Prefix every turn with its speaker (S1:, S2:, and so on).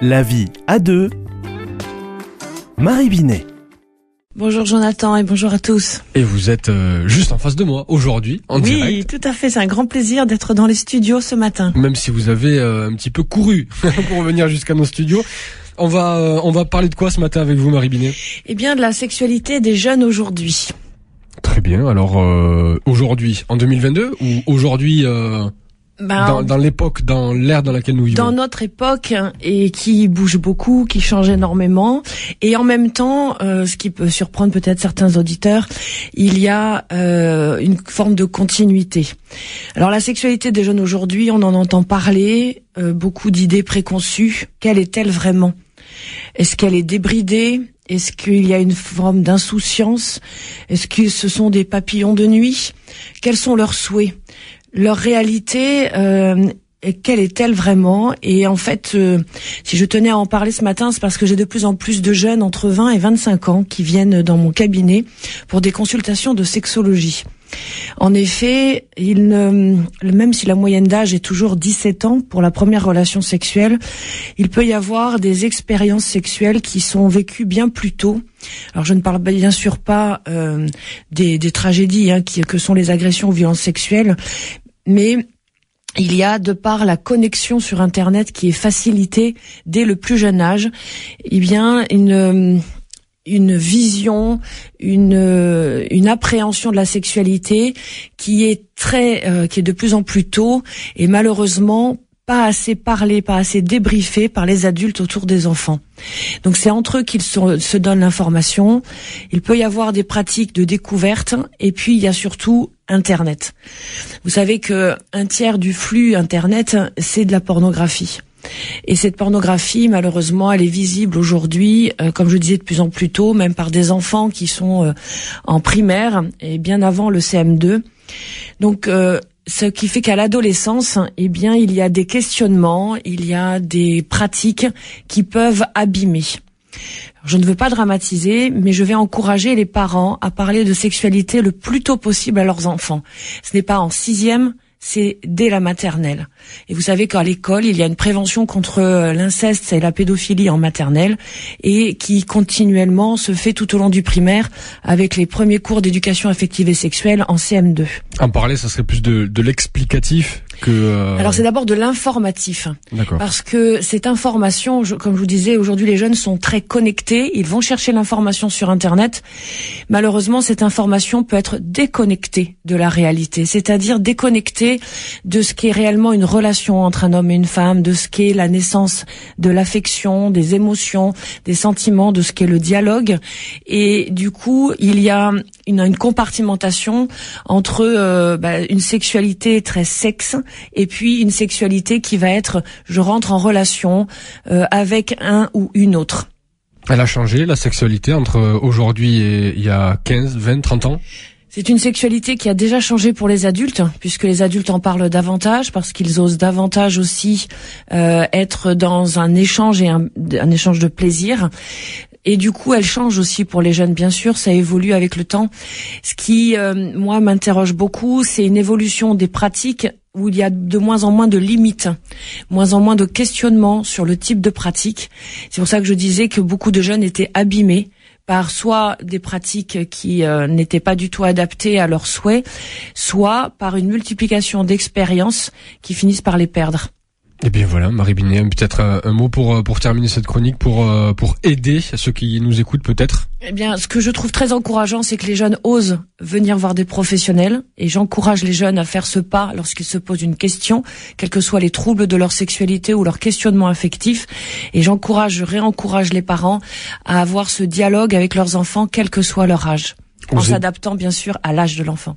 S1: La vie à deux. Marie Binet.
S2: Bonjour Jonathan et bonjour à tous.
S3: Et vous êtes euh, juste en face de moi aujourd'hui, en
S2: oui,
S3: direct.
S2: tout à fait, c'est un grand plaisir d'être dans les studios ce matin.
S3: Même si vous avez euh, un petit peu couru pour venir jusqu'à nos studios. On va, euh, on va parler de quoi ce matin avec vous, Marie Binet?
S2: Eh bien, de la sexualité des jeunes aujourd'hui.
S3: Très bien. Alors euh, aujourd'hui, en 2022 ou aujourd'hui
S2: Ben,
S3: dans, dans l'époque, dans l'ère dans laquelle nous vivons.
S2: dans notre époque hein, et qui bouge beaucoup, qui change énormément, et en même temps, euh, ce qui peut surprendre peut-être certains auditeurs, il y a euh, une forme de continuité. Alors la sexualité des jeunes aujourd'hui, on en entend parler, euh, beaucoup d'idées préconçues. Quelle est-elle vraiment? Est-ce qu'elle est débridée? Est-ce qu'il y a une forme d'insouciance? Est-ce que ce sont des papillons de nuit? Quels sont leurs souhaits? Leur réalité euh, quelle est-elle vraiment? Et en fait, euh, si je tenais à en parler ce matin, c'est parce que j'ai de plus en plus de jeunes entre 20 et 25 ans qui viennent dans mon cabinet pour des consultations de sexologie. En effet, il ne, même si la moyenne d'âge est toujours 17 ans pour la première relation sexuelle, il peut y avoir des expériences sexuelles qui sont vécues bien plus tôt. Alors je ne parle bien sûr pas euh, des, des tragédies hein, qui, que sont les agressions ou violences sexuelles, mais il y a, de par la connexion sur Internet qui est facilitée dès le plus jeune âge, eh bien une une vision, une une appréhension de la sexualité qui est très euh, qui est de plus en plus tôt. Et malheureusement pas assez parlé, pas assez débriefé par les adultes autour des enfants. Donc c'est entre eux qu'ils se, donnent l'information. Il peut y avoir des pratiques de découverte et puis il y a surtout Internet. Vous savez que un tiers du flux Internet, c'est de la pornographie. Et cette pornographie, malheureusement, elle est visible aujourd'hui, euh, comme je disais de plus en plus tôt, même par des enfants qui sont euh, en primaire et bien avant le CM2. Donc, euh, ce qui fait qu'à l'adolescence, eh bien, il y a des questionnements, il y a des pratiques qui peuvent abîmer. Je ne veux pas dramatiser, mais je vais encourager les parents à parler de sexualité le plus tôt possible à leurs enfants. Ce n'est pas en sixième, c'est dès la maternelle. Et vous savez qu'à l'école, il y a une prévention contre euh, l'inceste et la pédophilie en maternelle et qui continuellement se fait tout au long du primaire avec les premiers cours d'éducation affective et sexuelle en CM2.
S3: En parler, ça serait plus de, de l'explicatif que. euh,
S2: Alors c'est d'abord de l'informatif.
S3: D'accord.
S2: Parce que cette information, je- comme je vous disais, aujourd'hui les jeunes sont très connectés, ils vont chercher l'information sur Internet. Malheureusement, cette information peut être déconnectée de la réalité, c'est-à-dire déconnectée de ce qu'est réellement une relation entre un homme et une femme, de ce qu'est la naissance de l'affection, des émotions, des sentiments, de ce qu'est le dialogue. Et du coup, il y a une, une compartimentation entre euh, bah, une sexualité très sexe et puis une sexualité qui va être je rentre en relation euh, avec un ou une autre.
S3: Elle a changé la sexualité entre aujourd'hui et il y a 15, 20, 30 ans?
S2: C'est une sexualité qui a déjà changé pour les adultes, puisque les adultes en parlent davantage, parce qu'ils osent davantage aussi euh, être dans un échange et un, un échange de plaisir. Et du coup, elle change aussi pour les jeunes, bien sûr, ça évolue avec le temps. Ce qui, euh, moi, m'interroge beaucoup, c'est une évolution des pratiques où il y a de moins en moins de limites, moins en moins de questionnements sur le type de pratique. C'est pour ça que je disais que beaucoup de jeunes étaient abîmés par soit des pratiques qui euh, n'étaient pas du tout adaptées à leurs souhaits, soit par une multiplication d'expériences qui finissent par les perdre.
S3: Et bien voilà, Marie Binet, peut-être euh, un mot pour euh, pour terminer cette chronique, pour euh, pour aider ceux qui nous écoutent peut-être?
S2: Eh bien, ce que je trouve très encourageant, c'est que les jeunes osent venir voir des professionnels, et j'encourage les jeunes à faire ce pas lorsqu'ils se posent une question, quels que soient les troubles de leur sexualité ou leur questionnement affectif, et j'encourage, je réencourage les parents à avoir ce dialogue avec leurs enfants, quel que soit leur âge, en s'adaptant bien sûr à l'âge de l'enfant.